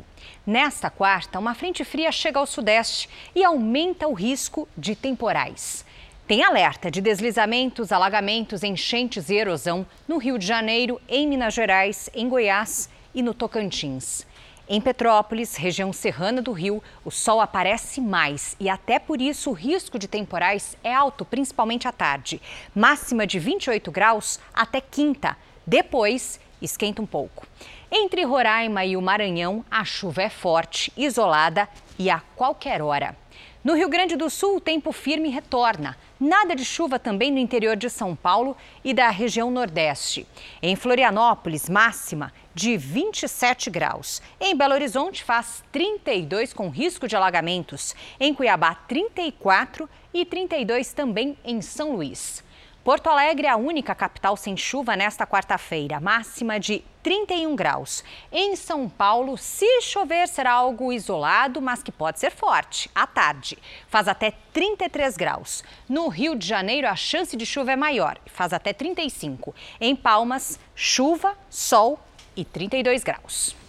Speaker 43: Nesta quarta, uma frente fria chega ao sudeste e aumenta o risco de temporais. Tem alerta de deslizamentos, alagamentos, enchentes e erosão no Rio de Janeiro, em Minas Gerais, em Goiás e no Tocantins. Em Petrópolis, região serrana do Rio, o sol aparece mais e até por isso o risco de temporais é alto, principalmente à tarde. Máxima de 28 graus até quinta. Depois, esquenta um pouco. Entre Roraima e o Maranhão, a chuva é forte, isolada e a qualquer hora. No Rio Grande do Sul, o tempo firme retorna. Nada de chuva também no interior de São Paulo e da região Nordeste. Em Florianópolis, máxima de 27 graus. Em Belo Horizonte, faz 32 com risco de alagamentos. Em Cuiabá, 34 e 32 também em São Luís. Porto Alegre é a única capital sem chuva nesta quarta-feira, máxima de 31 graus. Em São Paulo, se chover, será algo isolado, mas que pode ser forte. À tarde, faz até 33 graus. No Rio de Janeiro, a chance de chuva é maior, faz até 35. Em Palmas, chuva, sol e 32 graus.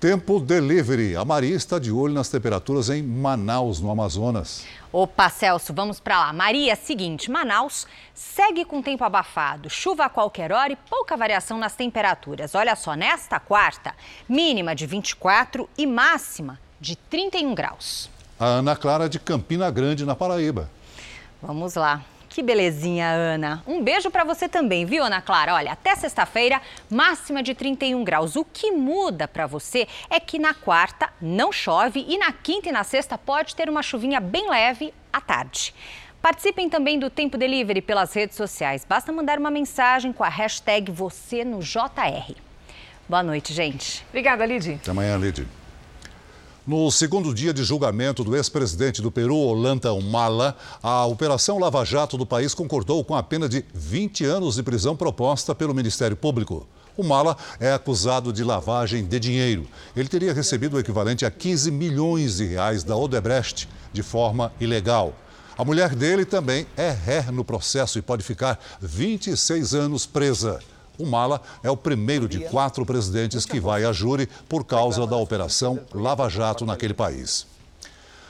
Speaker 3: Tempo delivery. A Maria está de olho nas temperaturas em Manaus, no Amazonas.
Speaker 43: Opa, Celso, vamos para lá. Maria, seguinte, Manaus segue com tempo abafado, chuva a qualquer hora e pouca variação nas temperaturas. Olha só, nesta quarta, mínima de 24 e máxima de 31 graus.
Speaker 3: A Ana Clara de Campina Grande, na Paraíba.
Speaker 43: Vamos lá. Que belezinha, Ana. Um beijo para você também, viu, Ana Clara? Olha, até sexta-feira, máxima de 31 graus. O que muda para você é que na quarta não chove e na quinta e na sexta pode ter uma chuvinha bem leve à tarde. Participem também do Tempo Delivery pelas redes sociais. Basta mandar uma mensagem com a hashtag você no JR. Boa noite, gente.
Speaker 2: Obrigada, Lid.
Speaker 3: Até amanhã, Lid. No segundo dia de julgamento do ex-presidente do Peru, Ollanta Humala, a Operação Lava Jato do país concordou com a pena de 20 anos de prisão proposta pelo Ministério Público. O Mala é acusado de lavagem de dinheiro. Ele teria recebido o equivalente a 15 milhões de reais da Odebrecht de forma ilegal. A mulher dele também é ré no processo e pode ficar 26 anos presa. O Mala é o primeiro de quatro presidentes que vai a júri por causa da Operação Lava Jato naquele país.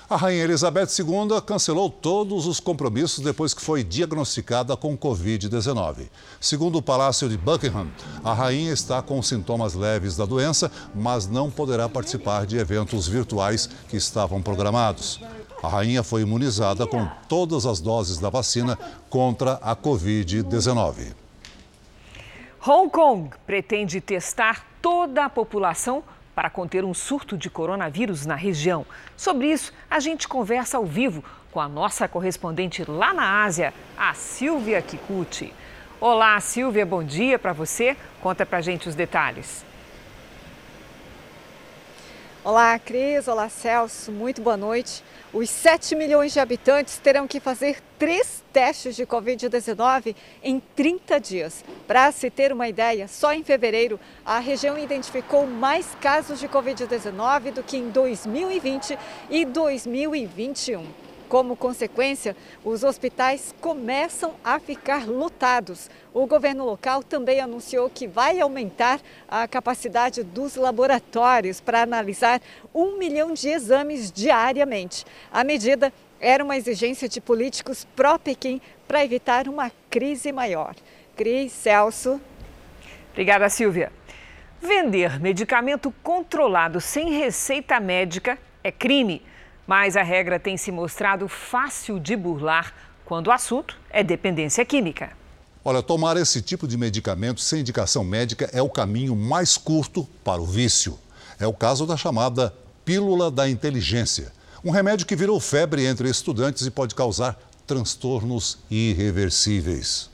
Speaker 3: A Rainha Elizabeth II cancelou todos os compromissos depois que foi diagnosticada com Covid-19. Segundo o Palácio de Buckingham, a rainha está com sintomas leves da doença, mas não poderá participar de eventos virtuais que estavam programados. A rainha foi imunizada com todas as doses da vacina contra a Covid-19.
Speaker 2: Hong Kong pretende testar toda a população para conter um surto de coronavírus na região. Sobre isso, a gente conversa ao vivo com a nossa correspondente lá na Ásia, a Silvia Kikuchi. Olá, Silvia, bom dia para você. Conta para gente os detalhes.
Speaker 44: Olá, Cris. Olá, Celso. Muito boa noite. Os 7 milhões de habitantes terão que fazer três testes de Covid-19 em 30 dias. Para se ter uma ideia, só em fevereiro a região identificou mais casos de Covid-19 do que em 2020 e 2021. Como consequência, os hospitais começam a ficar lotados. O governo local também anunciou que vai aumentar a capacidade dos laboratórios para analisar um milhão de exames diariamente. A medida era uma exigência de políticos pró-Pequim para evitar uma crise maior. Cris, Celso.
Speaker 2: Obrigada, Silvia. Vender medicamento controlado sem receita médica é crime. Mas a regra tem se mostrado fácil de burlar quando o assunto é dependência química.
Speaker 3: Olha, tomar esse tipo de medicamento sem indicação médica é o caminho mais curto para o vício. É o caso da chamada pílula da inteligência. Um remédio que virou febre entre estudantes e pode causar transtornos irreversíveis.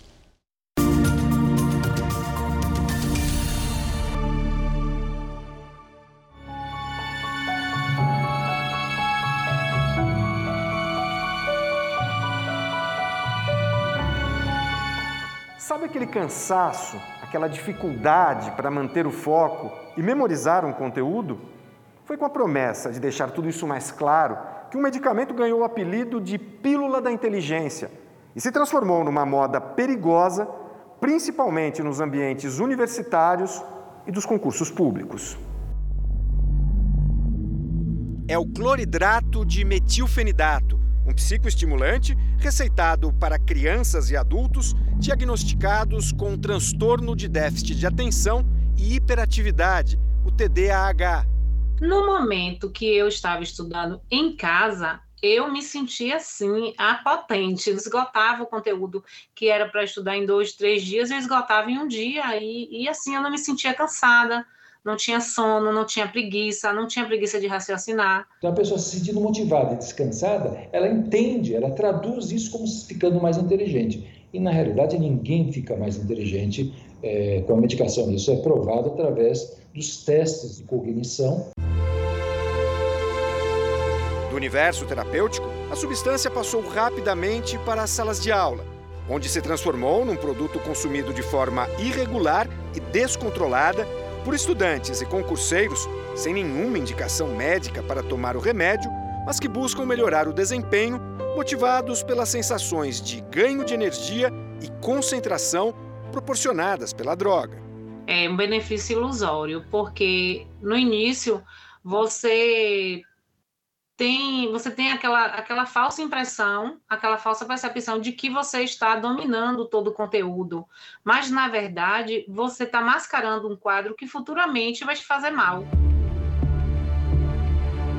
Speaker 45: Cansaço, aquela dificuldade para manter o foco e memorizar um conteúdo? Foi com a promessa de deixar tudo isso mais claro que um medicamento ganhou o apelido de pílula da inteligência e se transformou numa moda perigosa, principalmente nos ambientes universitários e dos concursos públicos.
Speaker 46: É o cloridrato de metilfenidato um psicoestimulante receitado para crianças e adultos diagnosticados com transtorno de déficit de atenção e hiperatividade, o TDAH.
Speaker 47: No momento que eu estava estudando em casa, eu me sentia assim, a potente. Eu esgotava o conteúdo que era para estudar em dois, três dias, eu esgotava em um dia, e, e assim eu não me sentia cansada, não tinha sono, não tinha preguiça, não tinha preguiça de raciocinar.
Speaker 48: Então a pessoa se sentindo motivada e descansada, ela entende, ela traduz isso como ficando mais inteligente. E na realidade ninguém fica mais inteligente é, com a medicação. Isso é provado através dos testes de cognição.
Speaker 46: Do universo terapêutico, a substância passou rapidamente para as salas de aula, onde se transformou num produto consumido de forma irregular e descontrolada por estudantes e concurseiros sem nenhuma indicação médica para tomar o remédio, mas que buscam melhorar o desempenho, motivados pelas sensações de ganho de energia e concentração proporcionadas pela droga.
Speaker 47: É um benefício ilusório, porque no início você tem, você tem aquela, aquela falsa impressão, aquela falsa percepção de que você está dominando todo o conteúdo, mas na verdade você está mascarando um quadro que futuramente vai te fazer mal.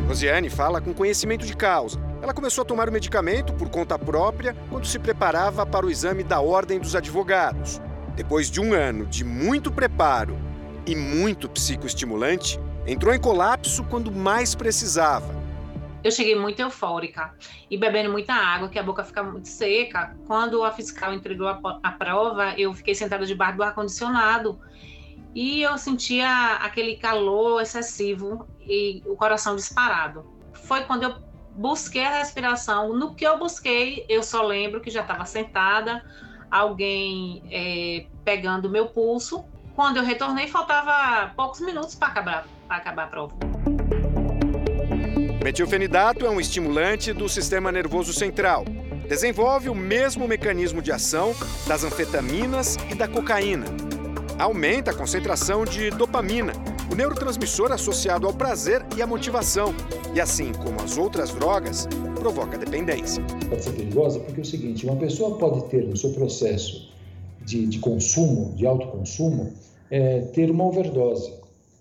Speaker 46: Rosiane fala com conhecimento de causa. Ela começou a tomar o medicamento por conta própria quando se preparava para o exame da Ordem dos Advogados. Depois de um ano de muito preparo e muito psicoestimulante, entrou em colapso quando mais precisava
Speaker 47: eu cheguei muito eufórica e bebendo muita água, que a boca fica muito seca. Quando a fiscal entregou a, a prova, eu fiquei sentada debaixo do ar-condicionado e eu sentia aquele calor excessivo e o coração disparado. Foi quando eu busquei a respiração. No que eu busquei, eu só lembro que já estava sentada, alguém é, pegando meu pulso. Quando eu retornei, faltava poucos minutos para acabar, acabar a prova.
Speaker 46: Metilfenidato é um estimulante do sistema nervoso central. desenvolve o mesmo mecanismo de ação das anfetaminas e da cocaína. Aumenta a concentração de dopamina, o neurotransmissor associado ao prazer e à motivação, e assim como as outras drogas, provoca dependência.
Speaker 48: Pode ser perigosa porque é o seguinte: uma pessoa pode ter no seu processo de, de consumo, de autoconsumo, é, ter uma overdose.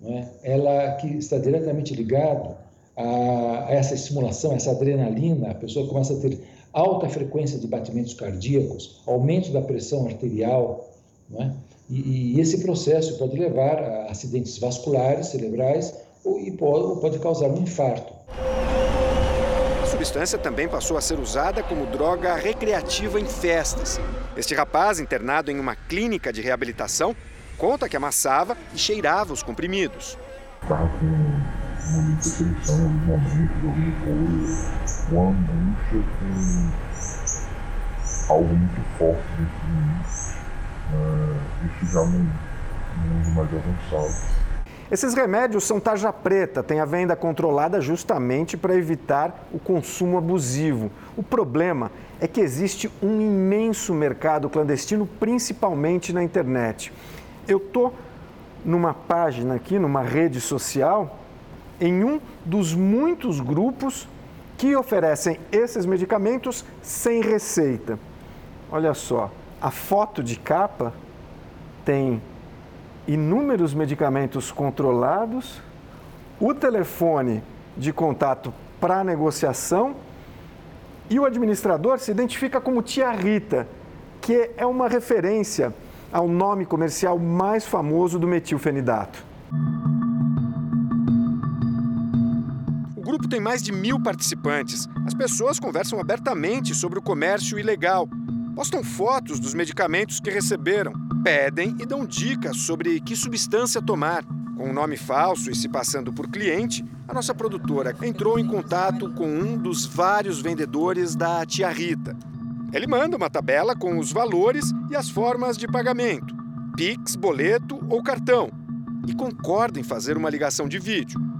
Speaker 48: Né? Ela que está diretamente ligado a, a essa estimulação, essa adrenalina, a pessoa começa a ter alta frequência de batimentos cardíacos, aumento da pressão arterial, é? e, e, esse processo pode levar a acidentes vasculares cerebrais ou, e pode, ou pode causar um infarto.
Speaker 46: A substância também passou a ser usada como droga recreativa em festas. Este rapaz, internado em uma clínica de reabilitação, conta que amassava e cheirava os comprimidos.
Speaker 49: Muita tensão momento do repouso, uma angústia com algo muito forte dentro de mim. É, isso já mundo mais avançado.
Speaker 46: Esses remédios são tarja preta, têm a venda controlada justamente para evitar o consumo abusivo. O problema é que existe um imenso mercado clandestino, principalmente na internet. Eu estou numa página aqui, numa rede social, em um dos muitos grupos que oferecem esses medicamentos sem receita. Olha só, a foto de capa tem inúmeros medicamentos controlados, o telefone de contato para negociação e o administrador se identifica como Tia Rita, que é uma referência ao nome comercial mais famoso do metilfenidato. Grupo tem mais de mil participantes. As pessoas conversam abertamente sobre o comércio ilegal, postam fotos dos medicamentos que receberam, pedem e dão dicas sobre que substância tomar. Com um nome falso e se passando por cliente, a nossa produtora entrou em contato com um dos vários vendedores da Tia Rita. Ele manda uma tabela com os valores e as formas de pagamento, Pix, boleto ou cartão, e concorda em fazer uma ligação de vídeo.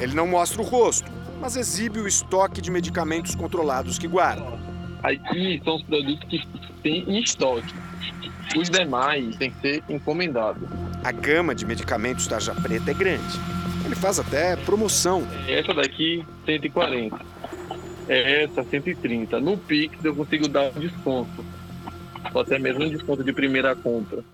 Speaker 46: Ele não mostra o rosto, mas exibe o estoque de medicamentos controlados que guarda.
Speaker 50: Aqui são os produtos que tem em estoque. Os demais têm que ser encomendados.
Speaker 46: A gama de medicamentos Tarja Preta é grande. Ele faz até promoção.
Speaker 50: Essa daqui, 140 é essa 130. No Pix eu consigo dar um desconto. Ou até mesmo um desconto de primeira compra.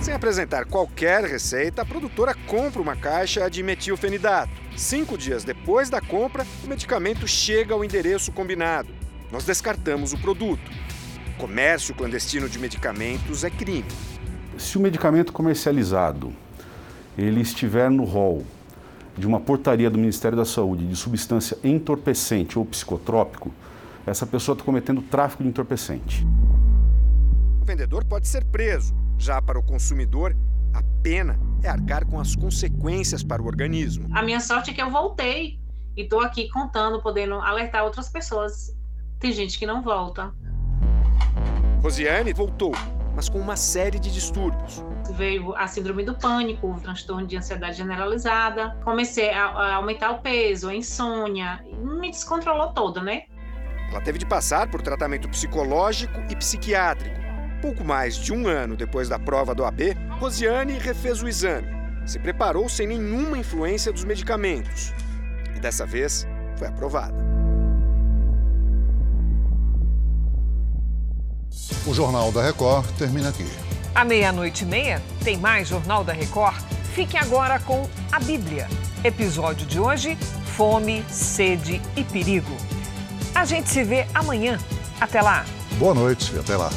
Speaker 46: Sem apresentar qualquer receita, a produtora compra uma caixa de metilfenidato. Cinco dias depois da compra, o medicamento chega ao endereço combinado. Nós descartamos o produto. O comércio clandestino de medicamentos é crime.
Speaker 51: Se o medicamento comercializado ele estiver no rol de uma portaria do Ministério da Saúde de substância entorpecente ou psicotrópico, essa pessoa está cometendo tráfico de entorpecente.
Speaker 46: O vendedor pode ser preso. Já para o consumidor, a pena é arcar com as consequências para o organismo.
Speaker 47: A minha sorte é que eu voltei e estou aqui contando, podendo alertar outras pessoas. Tem gente que não volta.
Speaker 46: Rosiane voltou, mas com uma série de distúrbios
Speaker 47: veio a síndrome do pânico, o transtorno de ansiedade generalizada. Comecei a, aumentar o peso, a insônia, me descontrolou toda, né?
Speaker 46: Ela teve de passar por tratamento psicológico e psiquiátrico. Pouco mais de um ano depois da prova do AB, Rosiane refez o exame. Se preparou sem nenhuma influência dos medicamentos. E dessa vez foi aprovada.
Speaker 3: O Jornal da Record termina aqui.
Speaker 2: À meia-noite e meia, tem mais Jornal da Record? Fique agora com a Bíblia. Episódio de hoje: Fome, Sede e Perigo. A gente se vê amanhã. Até lá.
Speaker 3: Boa noite e até lá.